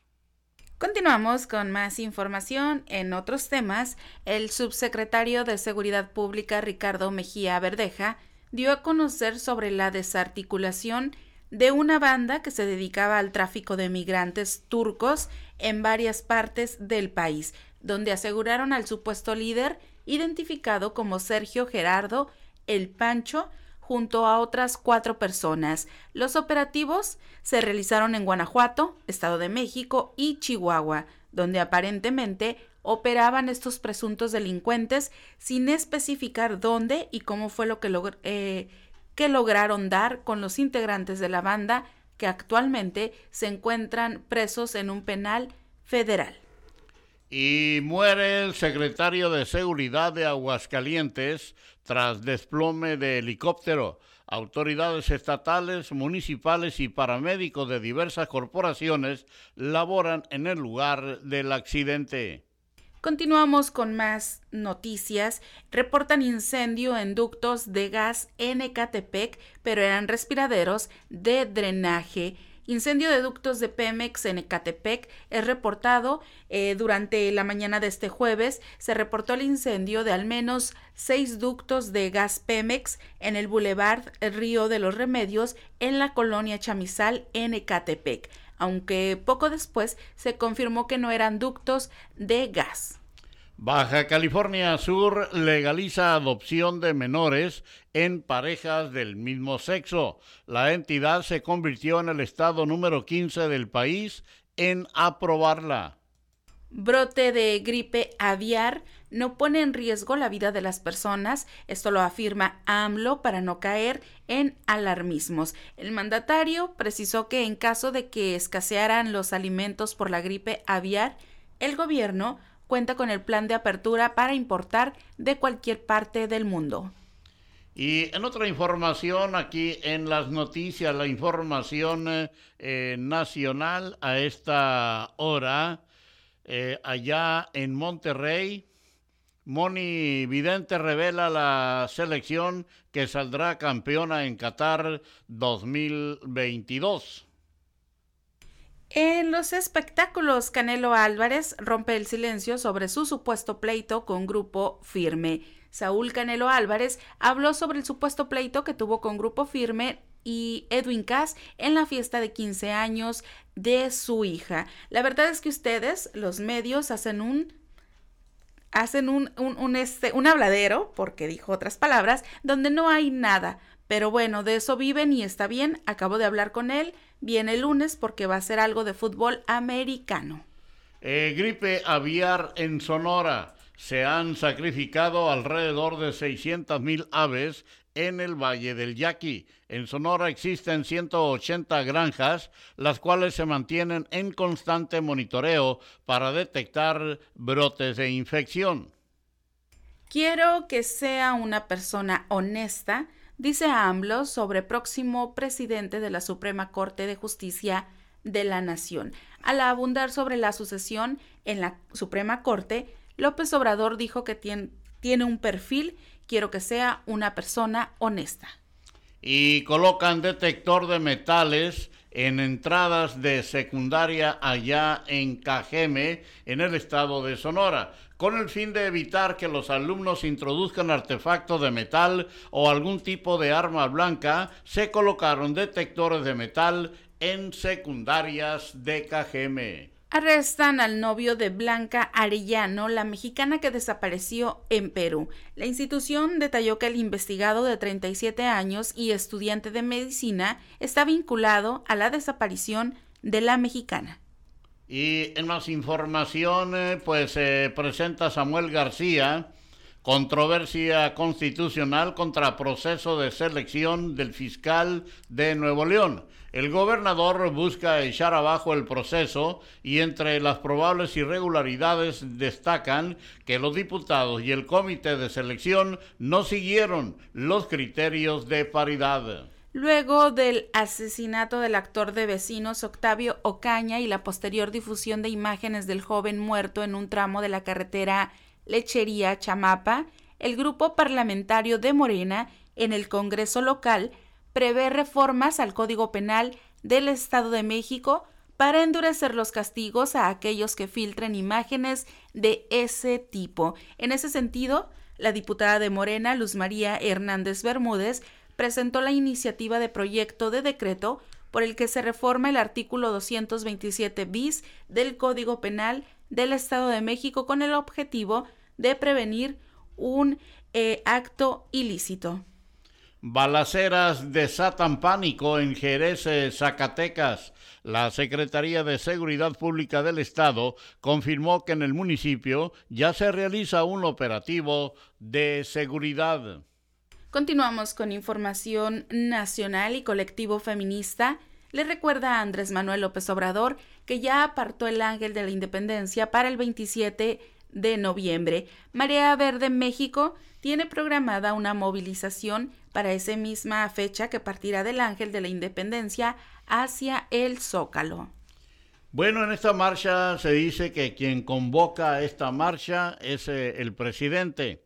Continuamos con más información en otros temas. El subsecretario de Seguridad Pública Ricardo Mejía Verdeja dio a conocer sobre la desarticulación de una banda que se dedicaba al tráfico de migrantes turcos en varias partes del país, donde aseguraron al supuesto líder, identificado como Sergio Gerardo El Pancho, junto a otras cuatro personas. Los operativos se realizaron en Guanajuato, Estado de México y Chihuahua, donde aparentemente operaban estos presuntos delincuentes sin especificar dónde y cómo fue lo que. Eh, que lograron dar con los integrantes de la banda que actualmente se encuentran presos en un penal federal. Y muere el secretario de Seguridad de Aguascalientes tras desplome de helicóptero. Autoridades estatales, municipales y paramédicos de diversas corporaciones laboran en el lugar del accidente. Continuamos con más noticias. Reportan incendio en ductos de gas en Ecatepec, pero eran respiraderos de drenaje. Incendio de ductos de Pemex en Ecatepec es reportado eh, durante la mañana de este jueves. Se reportó el incendio de al menos seis ductos de gas Pemex en el Boulevard Río de los Remedios en la colonia Chamizal en Ecatepec aunque poco después se confirmó que no eran ductos de gas. Baja California Sur legaliza adopción de menores en parejas del mismo sexo. La entidad se convirtió en el estado número 15 del país en aprobarla. Brote de gripe aviar no pone en riesgo la vida de las personas, esto lo afirma AMLO para no caer en alarmismos. El mandatario precisó que en caso de que escasearan los alimentos por la gripe aviar, el gobierno cuenta con el plan de apertura para importar de cualquier parte del mundo. Y en otra información, aquí en las noticias, la información eh, nacional a esta hora, eh, allá en Monterrey, Moni Vidente revela la selección que saldrá campeona en Qatar 2022. En los espectáculos, Canelo Álvarez rompe el silencio sobre su supuesto pleito con Grupo Firme. Saúl Canelo Álvarez habló sobre el supuesto pleito que tuvo con Grupo Firme y Edwin Cass en la fiesta de 15 años de su hija. La verdad es que ustedes, los medios, hacen un hacen un, un, este, un habladero, porque dijo otras palabras, donde no hay nada. Pero bueno, de eso viven y está bien. Acabo de hablar con él. Viene el lunes porque va a ser algo de fútbol americano. Eh, gripe aviar en Sonora. Se han sacrificado alrededor de 600 mil aves en el Valle del Yaqui. En Sonora existen 180 granjas, las cuales se mantienen en constante monitoreo para detectar brotes de infección. Quiero que sea una persona honesta, dice AMLO sobre próximo presidente de la Suprema Corte de Justicia de la Nación. Al abundar sobre la sucesión en la Suprema Corte, López Obrador dijo que tiene, un perfil, quiero que sea una persona honesta. Y colocan detector de metales en entradas de secundaria allá en Cajeme, en el estado de Sonora, con el fin de evitar que los alumnos introduzcan artefactos de metal o algún tipo de arma blanca, se colocaron detectores de metal en secundarias de Cajeme. Arrestan al novio de Blanca Arellano, la mexicana que desapareció en Perú. La institución detalló que el investigado de 37 años y estudiante de medicina está vinculado a la desaparición de la mexicana. Y en más información, pues se presenta Samuel García, controversia constitucional contra proceso de selección del fiscal de Nuevo León. El gobernador busca echar abajo el proceso y entre las probables irregularidades destacan que los diputados y el comité de selección no siguieron los criterios de paridad. Luego del asesinato del actor de vecinos Octavio Ocaña y la posterior difusión de imágenes del joven muerto en un tramo de la carretera Lechería Chamapa, el grupo parlamentario de Morena en el Congreso local prevé reformas al Código Penal del Estado de México para endurecer los castigos a aquellos que filtren imágenes de ese tipo. En ese sentido, la diputada de Morena, Luz María Hernández Bermúdez, presentó la iniciativa de proyecto de decreto por el que se reforma el artículo 227 bis del Código Penal del Estado de México con el objetivo de prevenir un eh, acto ilícito. Balaceras desatan pánico en Jerez, eh, Zacatecas. La Secretaría de Seguridad Pública del Estado confirmó que en el municipio ya se realiza un operativo de seguridad. Continuamos con información nacional y colectivo feminista. Le recuerda a Andrés Manuel López Obrador que ya apartó el ángel de la independencia para el 27 de noviembre. Marea Verde México tiene programada una movilización para esa misma fecha que partirá del Ángel de la Independencia hacia el Zócalo. Bueno, en esta marcha se dice que quien convoca esta marcha es eh, el presidente.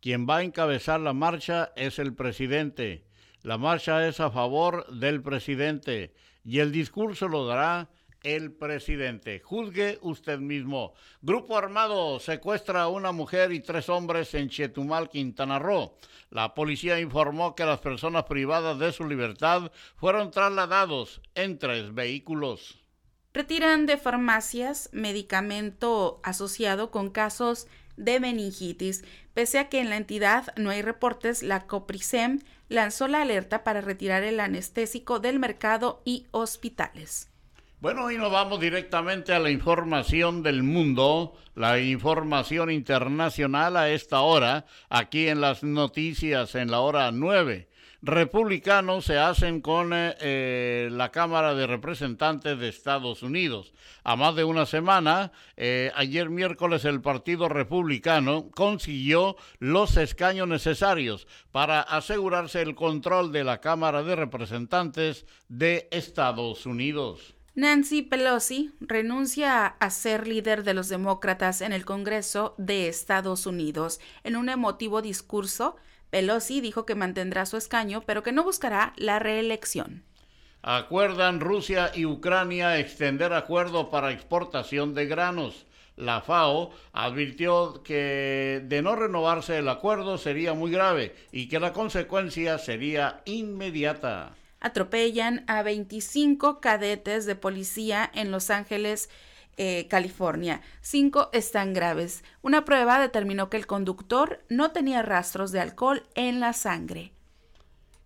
Quien va a encabezar la marcha es el presidente. La marcha es a favor del presidente y el discurso lo dará el presidente. Juzgue usted mismo. Grupo armado secuestra a una mujer y tres hombres en Chetumal, Quintana Roo. La policía informó que las personas privadas de su libertad fueron trasladados en tres vehículos. Retiran de farmacias medicamento asociado con casos de meningitis. Pese a que en la entidad no hay reportes, la Coprisem lanzó la alerta para retirar el anestésico del mercado y hospitales. Bueno, y nos vamos directamente a la información del mundo, la información internacional a esta hora, aquí en las noticias en la hora 9. Republicanos se hacen con eh, eh, la Cámara de Representantes de Estados Unidos. A más de una semana, eh, ayer miércoles el Partido Republicano consiguió los escaños necesarios para asegurarse el control de la Cámara de Representantes de Estados Unidos. Nancy Pelosi renuncia a ser líder de los demócratas en el Congreso de Estados Unidos. En un emotivo discurso, Pelosi dijo que mantendrá su escaño, pero que no buscará la reelección. Acuerdan Rusia y Ucrania extender acuerdo para exportación de granos. La FAO advirtió que de no renovarse el acuerdo sería muy grave y que la consecuencia sería inmediata atropellan a 25 cadetes de policía en Los Ángeles, eh, California. Cinco están graves. Una prueba determinó que el conductor no tenía rastros de alcohol en la sangre.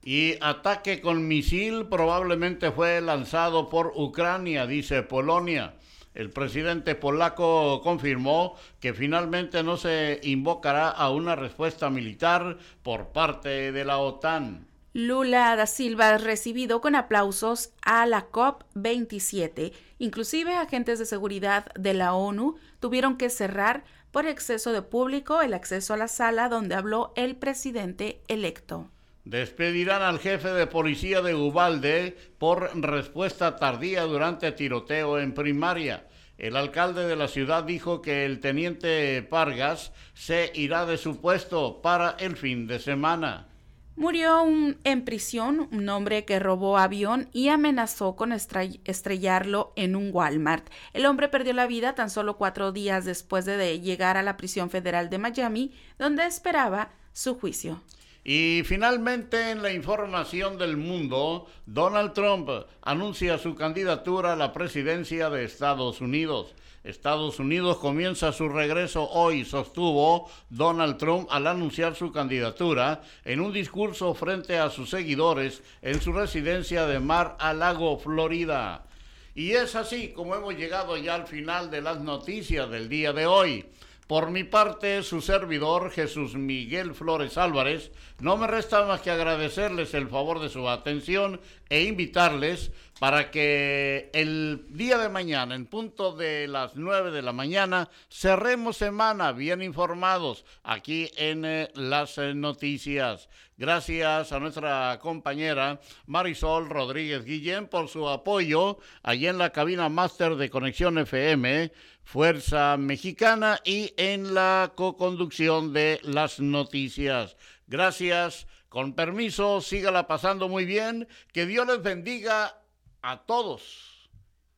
Y ataque con misil probablemente fue lanzado por Ucrania, dice Polonia. El presidente polaco confirmó que finalmente no se invocará a una respuesta militar por parte de la OTAN. Lula da Silva recibido con aplausos a la COP27. Inclusive agentes de seguridad de la ONU tuvieron que cerrar por exceso de público el acceso a la sala donde habló el presidente electo. Despedirán al jefe de policía de Ubalde por respuesta tardía durante tiroteo en primaria. El alcalde de la ciudad dijo que el teniente Pargas se irá de su puesto para el fin de semana. Murió en prisión un hombre que robó avión y amenazó con estrellarlo en un Walmart. El hombre perdió la vida tan solo cuatro días después de llegar a la prisión federal de Miami, donde esperaba su juicio. Y finalmente en la información del mundo, Donald Trump anuncia su candidatura a la presidencia de Estados Unidos. Estados Unidos comienza su regreso hoy, sostuvo Donald Trump al anunciar su candidatura en un discurso frente a sus seguidores en su residencia de Mar a Lago, Florida. Y es así como hemos llegado ya al final de las noticias del día de hoy. Por mi parte, su servidor Jesús Miguel Flores Álvarez, no me resta más que agradecerles el favor de su atención e invitarles para que el día de mañana, en punto de las 9 de la mañana, cerremos semana bien informados aquí en eh, las eh, noticias. Gracias a nuestra compañera Marisol Rodríguez Guillén por su apoyo allí en la cabina máster de Conexión FM Fuerza Mexicana y en la co-conducción de las noticias. Gracias, con permiso, sígala pasando muy bien, que Dios les bendiga a todos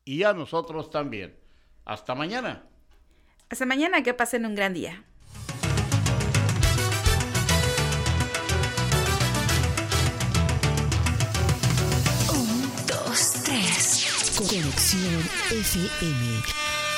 y a nosotros también. Hasta mañana. Hasta mañana, que pasen un gran día. Un, dos, tres. Conexión FM.